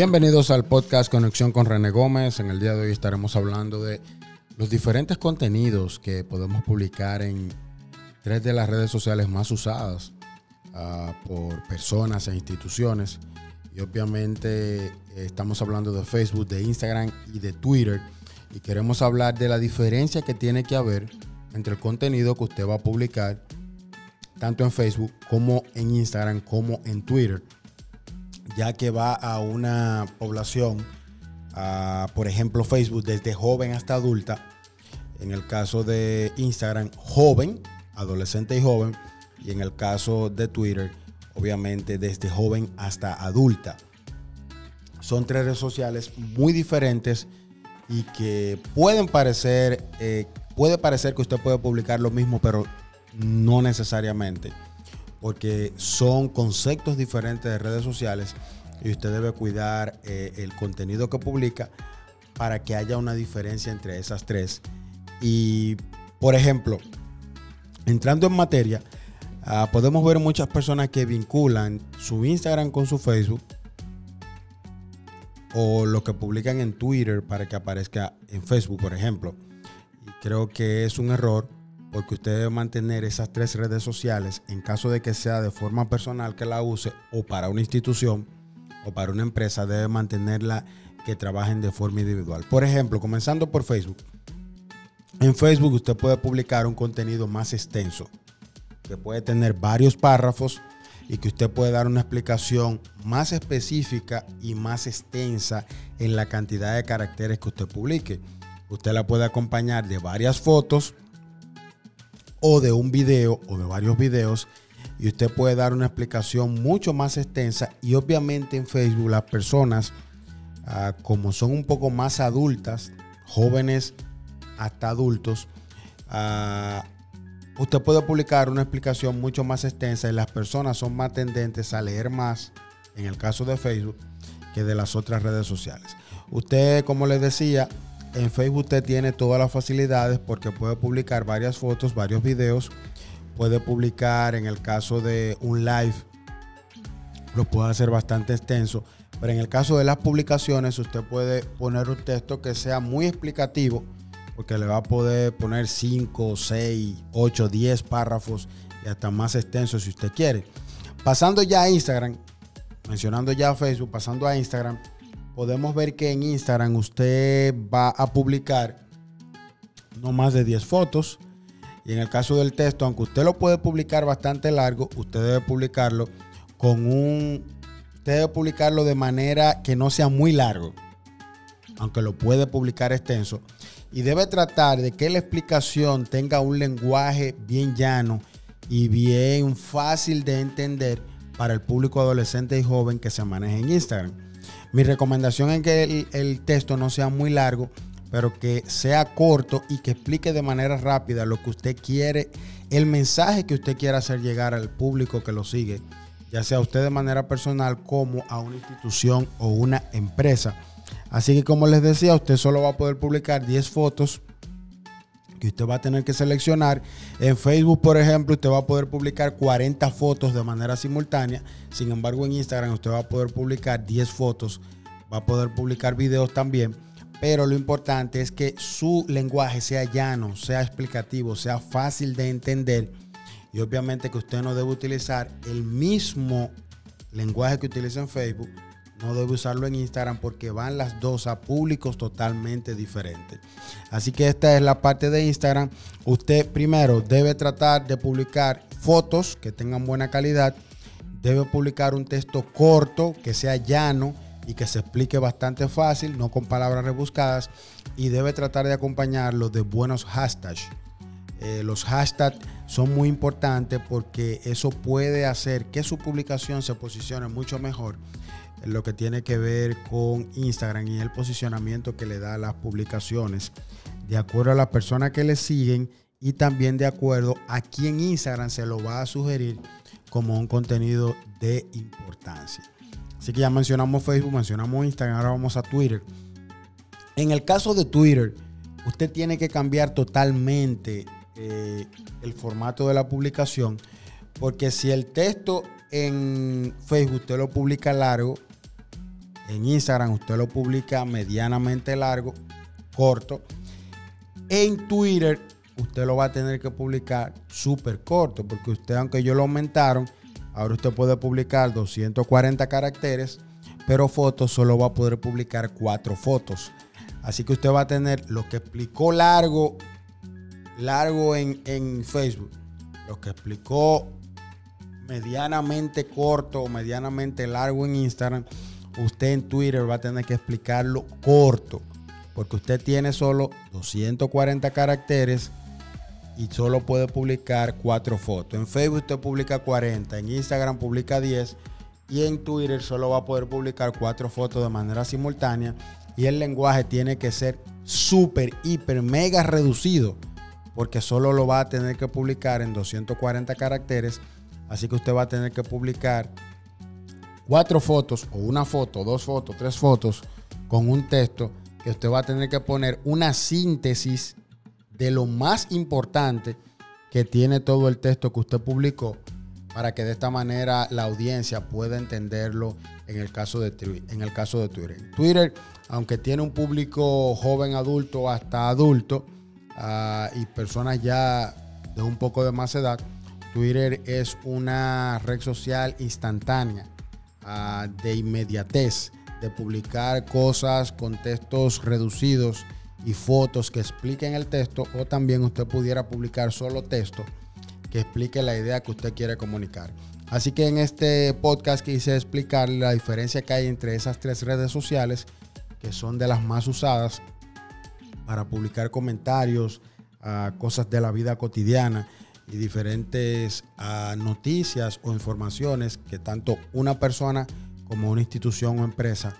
Bienvenidos al podcast Conexión con René Gómez. En el día de hoy estaremos hablando de los diferentes contenidos que podemos publicar en tres de las redes sociales más usadas uh, por personas e instituciones. Y obviamente eh, estamos hablando de Facebook, de Instagram y de Twitter. Y queremos hablar de la diferencia que tiene que haber entre el contenido que usted va a publicar, tanto en Facebook como en Instagram, como en Twitter ya que va a una población, por ejemplo Facebook, desde joven hasta adulta. En el caso de Instagram, joven, adolescente y joven. Y en el caso de Twitter, obviamente desde joven hasta adulta. Son tres redes sociales muy diferentes y que pueden parecer, eh, puede parecer que usted puede publicar lo mismo, pero no necesariamente porque son conceptos diferentes de redes sociales y usted debe cuidar eh, el contenido que publica para que haya una diferencia entre esas tres. Y, por ejemplo, entrando en materia, ah, podemos ver muchas personas que vinculan su Instagram con su Facebook o lo que publican en Twitter para que aparezca en Facebook, por ejemplo. Y creo que es un error porque usted debe mantener esas tres redes sociales en caso de que sea de forma personal que la use o para una institución o para una empresa, debe mantenerla que trabajen de forma individual. Por ejemplo, comenzando por Facebook. En Facebook usted puede publicar un contenido más extenso, que puede tener varios párrafos y que usted puede dar una explicación más específica y más extensa en la cantidad de caracteres que usted publique. Usted la puede acompañar de varias fotos o de un video o de varios videos y usted puede dar una explicación mucho más extensa y obviamente en Facebook las personas ah, como son un poco más adultas, jóvenes hasta adultos, ah, usted puede publicar una explicación mucho más extensa y las personas son más tendentes a leer más en el caso de Facebook que de las otras redes sociales. Usted, como les decía, en Facebook usted tiene todas las facilidades porque puede publicar varias fotos, varios videos. Puede publicar en el caso de un live, lo puede hacer bastante extenso. Pero en el caso de las publicaciones, usted puede poner un texto que sea muy explicativo, porque le va a poder poner 5, 6, 8, 10 párrafos y hasta más extenso si usted quiere. Pasando ya a Instagram, mencionando ya a Facebook, pasando a Instagram, podemos ver que en Instagram usted va a publicar no más de 10 fotos. Y en el caso del texto, aunque usted lo puede publicar bastante largo, usted debe publicarlo con un... Usted debe publicarlo de manera que no sea muy largo, aunque lo puede publicar extenso. Y debe tratar de que la explicación tenga un lenguaje bien llano y bien fácil de entender para el público adolescente y joven que se maneja en Instagram. Mi recomendación es que el, texto no sea muy largo, pero que sea corto y que explique de manera rápida lo que usted quiere, el mensaje que usted quiera hacer llegar al público que lo sigue, ya sea usted de manera personal como a una institución o una empresa. Así que como les decía, usted solo va a poder publicar 10 fotos que usted va a tener que seleccionar. En Facebook, por ejemplo, usted va a poder publicar 40 fotos de manera simultánea. Sin embargo, en Instagram usted va a poder publicar 10 fotos. Va a poder publicar videos también. Pero lo importante es que su lenguaje sea llano, sea explicativo, sea fácil de entender. Y obviamente que usted no debe utilizar el mismo lenguaje que utiliza en Facebook no debe usarlo en Instagram porque van las dos a públicos totalmente diferentes. Así que esta es la parte de Instagram. Usted primero debe tratar de publicar fotos que tengan buena calidad. Debe publicar un texto corto, que sea llano y que se explique bastante fácil, no con palabras rebuscadas. Y debe tratar de acompañarlo de buenos hashtags. Eh, los hashtags son muy importantes porque eso puede hacer que su publicación se posicione mucho mejor en lo que tiene que ver con Instagram y el posicionamiento que le da a las publicaciones, de acuerdo a las personas que le siguen y también de acuerdo a quién Instagram se lo va a sugerir como un contenido de importancia. Así que ya mencionamos Facebook, mencionamos Instagram, ahora vamos a Twitter. En el caso de Twitter, usted tiene que cambiar totalmente eh, el formato de la publicación, porque si el texto en Facebook usted lo publica largo, En Instagram usted lo publica medianamente largo, corto. En Twitter usted lo va a tener que publicar súper corto, porque usted, aunque yo lo aumentaron, ahora usted puede publicar 240 caracteres, pero fotos solo va a poder publicar cuatro fotos. Así que usted va a tener lo que explicó largo, largo en, en Facebook, lo que explicó medianamente corto o medianamente largo en Instagram, usted en Twitter va a tener que explicarlo corto, porque usted tiene solo 240 caracteres y solo puede publicar cuatro fotos. En Facebook usted publica 40, en Instagram publica 10 y en Twitter solo va a poder publicar cuatro fotos de manera simultánea y el lenguaje tiene que ser súper, hiper, mega reducido porque solo lo va a tener que publicar en 240 caracteres. Así que usted va a tener que publicar cuatro fotos o una foto, dos fotos, tres fotos con un texto que usted va a tener que poner una síntesis de lo más importante que tiene todo el texto que usted publicó para que de esta manera la audiencia pueda entenderlo en el caso de, en el caso de Twitter. Twitter, aunque tiene un público joven adulto hasta adulto uh, y personas ya de un poco de más edad, Twitter es una red social instantánea Ah, de inmediatez, de publicar cosas con textos reducidos y fotos que expliquen el texto o también usted pudiera publicar solo texto que explique la idea que usted quiere comunicar. Así que en este podcast quise explicar la diferencia que hay entre esas tres redes sociales que son de las más usadas para publicar comentarios, uh, cosas de la vida cotidiana y diferentes uh, noticias o informaciones que tanto una persona como una institución o empresa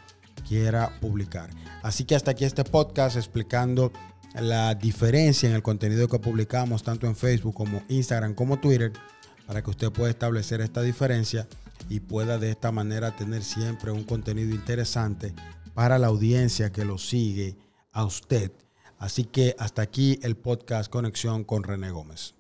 quiera publicar. Así que hasta aquí este podcast explicando la diferencia en el contenido que publicamos tanto en Facebook como Instagram como Twitter para que usted pueda establecer esta diferencia y pueda de esta manera tener siempre un contenido interesante para la audiencia que lo sigue a usted. Así que hasta aquí el podcast Conexión con René Gómez.